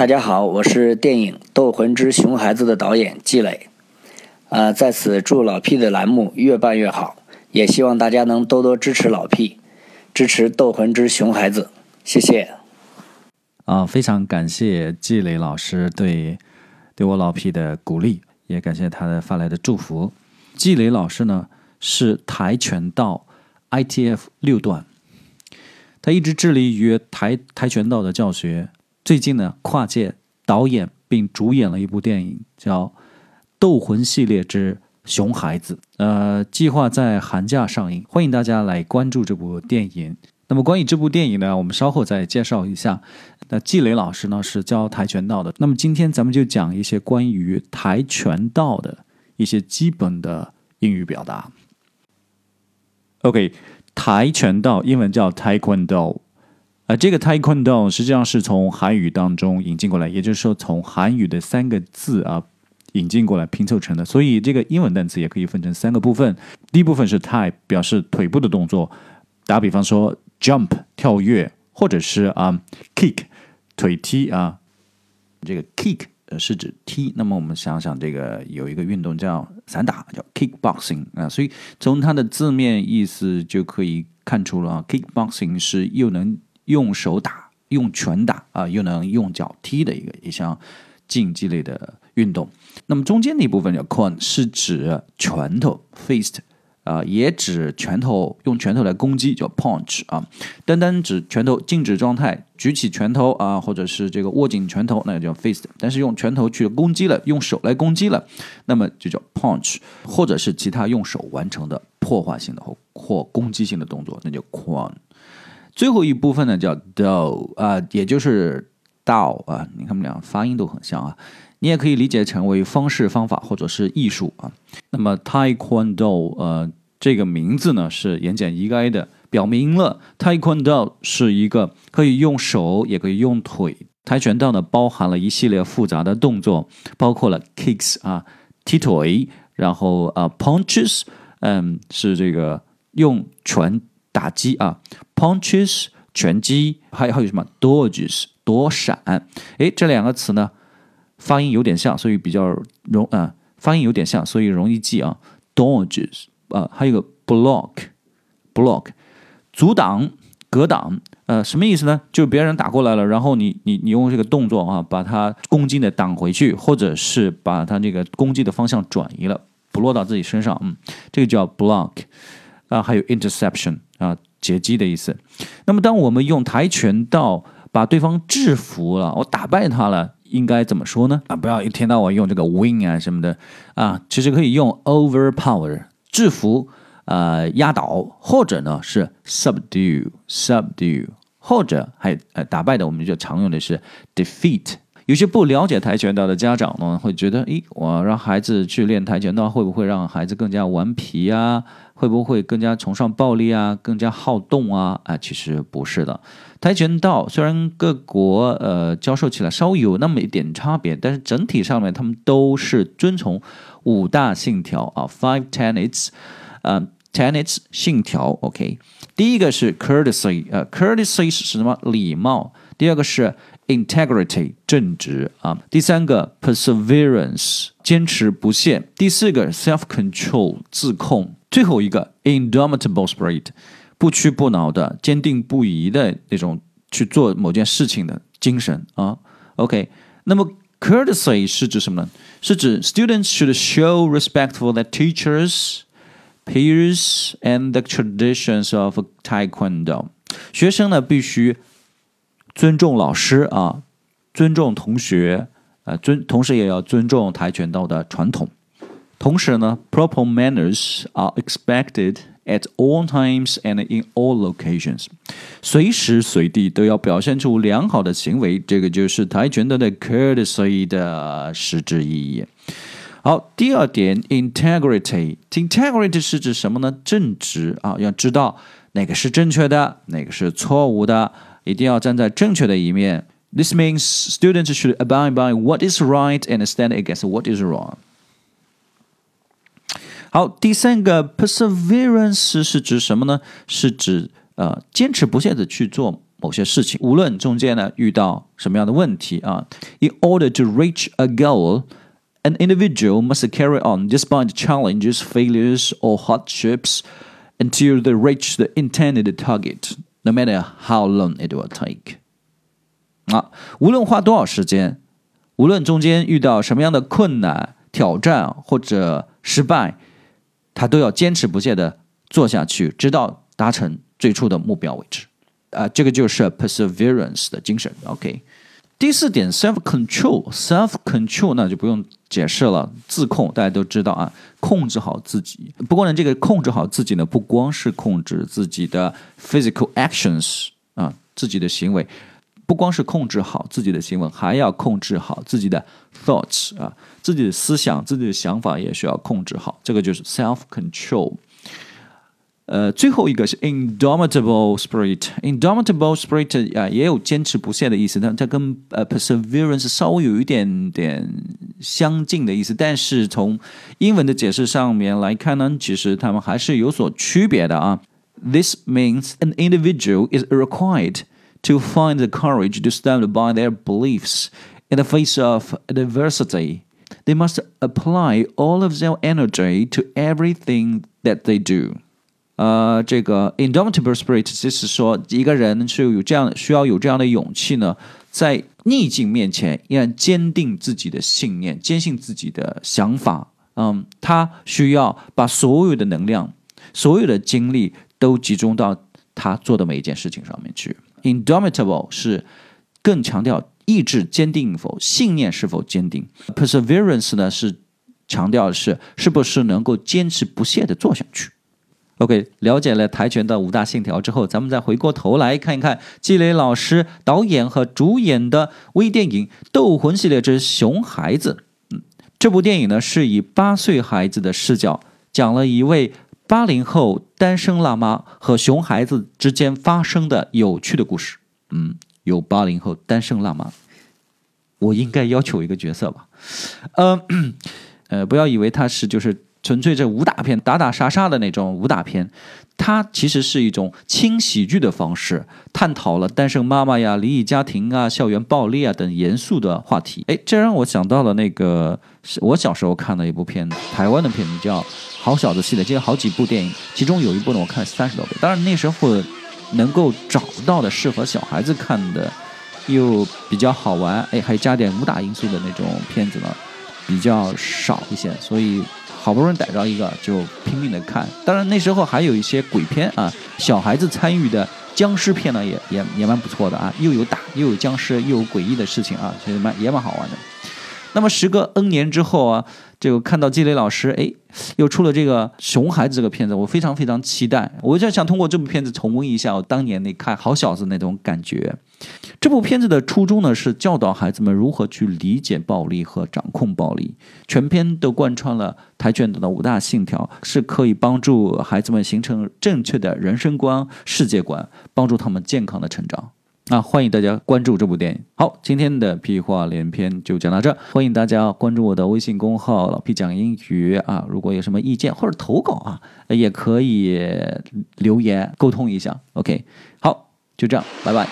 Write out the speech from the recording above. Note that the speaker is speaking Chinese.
大家好，我是电影《斗魂之熊孩子》的导演季磊。呃，在此祝老 P 的栏目越办越好，也希望大家能多多支持老 P，支持《斗魂之熊孩子》，谢谢。啊，非常感谢季磊老师对对我老 P 的鼓励，也感谢他的发来的祝福。季磊老师呢是跆拳道 ITF 六段，他一直致力于跆跆拳道的教学。最近呢，跨界导演并主演了一部电影，叫《斗魂系列之熊孩子》，呃，计划在寒假上映，欢迎大家来关注这部电影。那么，关于这部电影呢，我们稍后再介绍一下。那季磊老师呢是教跆拳道的，那么今天咱们就讲一些关于跆拳道的一些基本的英语表达。OK，跆拳道英文叫 Taekwondo。啊，这个 Taekwondo 实际上是从韩语当中引进过来，也就是说从韩语的三个字啊引进过来拼凑成的。所以这个英文单词也可以分成三个部分。第一部分是 Tae 表示腿部的动作。打比方说 jump 跳跃，或者是啊 kick 腿踢啊。这个 kick 是指踢。那么我们想想，这个有一个运动叫散打，叫 kickboxing 啊。所以从它的字面意思就可以看出了，kickboxing 是又能用手打、用拳打啊，又能用脚踢的一个一项竞技类的运动。那么中间的一部分叫 con，是指拳头 fist 啊，也指拳头用拳头来攻击叫 punch 啊。单单指拳头静止状态，举起拳头啊，或者是这个握紧拳头，那个叫 fist。但是用拳头去攻击了，用手来攻击了，那么就叫 punch，或者是其他用手完成的破坏性的或或攻击性的动作，那叫 con。最后一部分呢叫 do 啊，也就是道啊，你看他们俩发音都很像啊。你也可以理解成为方式、方法或者是艺术啊。那么 Taekwondo 呃这个名字呢是言简意赅的，表明了 Taekwondo 是一个可以用手也可以用腿。跆拳道呢包含了一系列复杂的动作，包括了 kicks 啊踢腿，然后啊 punches 嗯是这个用拳打击啊。Punches 拳击，还有还有什么 Dodges 躲闪？哎，这两个词呢，发音有点像，所以比较容啊，发音有点像，所以容易记啊。Dodges 啊，还有个 Block，Block 阻挡、格挡，呃，什么意思呢？就是别人打过来了，然后你你你用这个动作啊，把他攻击的挡回去，或者是把他这个攻击的方向转移了，不落到自己身上，嗯，这个叫 Block 啊，还有 Interception 啊。截击的意思。那么，当我们用跆拳道把对方制服了，我打败他了，应该怎么说呢？啊，不要一天到晚用这个 win 啊什么的啊，其实可以用 overpower 制服，呃，压倒，或者呢是 subdue subdue，或者还呃打败的，我们就常用的是 defeat。有些不了解跆拳道的家长呢，会觉得，诶，我让孩子去练跆拳道，会不会让孩子更加顽皮啊？会不会更加崇尚暴力啊？更加好动啊？啊，其实不是的。跆拳道虽然各国呃教授起来稍微有那么一点差别，但是整体上面他们都是遵从五大信条啊，five tenets，呃，tenets 信条。OK，第一个是 courtesy，呃，courtesy 是什么？礼貌。第二个是 integrity 正直啊，第三个 perseverance 坚持不懈，第四个 self control 自控，最后一个 indomitable spirit 不屈不挠的、坚定不移的那种去做某件事情的精神啊。OK，那么 courtesy 是指什么呢？是指 students should show respect for their teachers, peers, and the traditions of taekwondo。学生呢必须 尊重老师啊，尊重同学，呃，尊，同时也要尊重跆拳道的传统。同时呢，proper manners are expected at all times and in all locations。随时随地都要表现出良好的行为，这个就是跆拳道的 courtesy 的实质意义。好，第二点，integrity，integrity 是指什么呢？正直啊，要知道哪个是正确的，哪个是错误的。一定要站在正确的一面。This means students should abide by what is right and stand against what is wrong。好，第三个 perseverance 是指什么呢？是指呃坚持不懈的去做 某些事情，无论中间呢遇到什么样的问题啊，in order to reach a goal。An individual must carry on despite challenges, failures, or hardships until they reach the intended target, No matter how long it will take. 啊，无论花多少时间，无论中间遇到什么样的困难、挑战或者失败，他都要坚持不懈的做下去，直到达成最初的目标为止。啊，这个就是 perseverance 的精神。OK。第四点，self control，self control 那就不用解释了，自控大家都知道啊，控制好自己。不过呢，这个控制好自己呢，不光是控制自己的 physical actions 啊，自己的行为，不光是控制好自己的行为，还要控制好自己的 thoughts 啊，自己的思想、自己的想法也需要控制好。这个就是 self control。呃，最后一个是 indomitable spirit，indomitable spirit 啊，也有坚持不懈的意思，但它跟呃 perseverance 稍微有一点点相近的意思，但是从英文的解释上面来看呢，其实它们还是有所区别的啊。This means an individual is required to find the courage to stand by their beliefs in the face of adversity. They must apply all of their energy to everything that they do. 呃，这个 indomitable spirit 就是说，一个人是有这样需要有这样的勇气呢，在逆境面前依然坚定自己的信念，坚信自己的想法。嗯，他需要把所有的能量、所有的精力都集中到他做的每一件事情上面去。indomitable 是更强调意志坚定否，信念是否坚定。perseverance 呢是强调的是是不是能够坚持不懈的做下去。OK，了解了跆拳的五大信条之后，咱们再回过头来看一看季磊老师导演和主演的微电影《斗魂系列之熊孩子》。嗯，这部电影呢是以八岁孩子的视角，讲了一位八零后单身辣妈和熊孩子之间发生的有趣的故事。嗯，有八零后单身辣妈，我应该要求一个角色吧？呃，呃，不要以为他是就是。纯粹这武打片打打杀杀的那种武打片，它其实是一种轻喜剧的方式，探讨了单身妈妈呀、离异家庭啊、校园暴力啊等严肃的话题。哎，这让我想到了那个我小时候看的一部片子，台湾的片子叫《好小子》系列，这有好几部电影，其中有一部呢我看了三十多遍。当然那时候能够找到的适合小孩子看的，又比较好玩，哎，还加点武打因素的那种片子呢，比较少一些，所以。好不容易逮着一个，就拼命的看。当然那时候还有一些鬼片啊，小孩子参与的僵尸片呢，也也也蛮不错的啊，又有打，又有僵尸，又有诡异的事情啊，其实蛮也蛮好玩的。那么时隔 N 年之后啊，就看到季磊老师，哎，又出了这个《熊孩子》这个片子，我非常非常期待。我就想通过这部片子重温一下我当年那看好小子那种感觉。这部片子的初衷呢，是教导孩子们如何去理解暴力和掌控暴力。全片都贯穿了跆拳道的五大信条，是可以帮助孩子们形成正确的人生观、世界观，帮助他们健康的成长。那，欢迎大家关注这部电影。好，今天的屁话连篇就讲到这，欢迎大家关注我的微信公号“老屁讲英语”啊。如果有什么意见或者投稿啊，也可以留言沟通一下。OK，好，就这样，拜拜。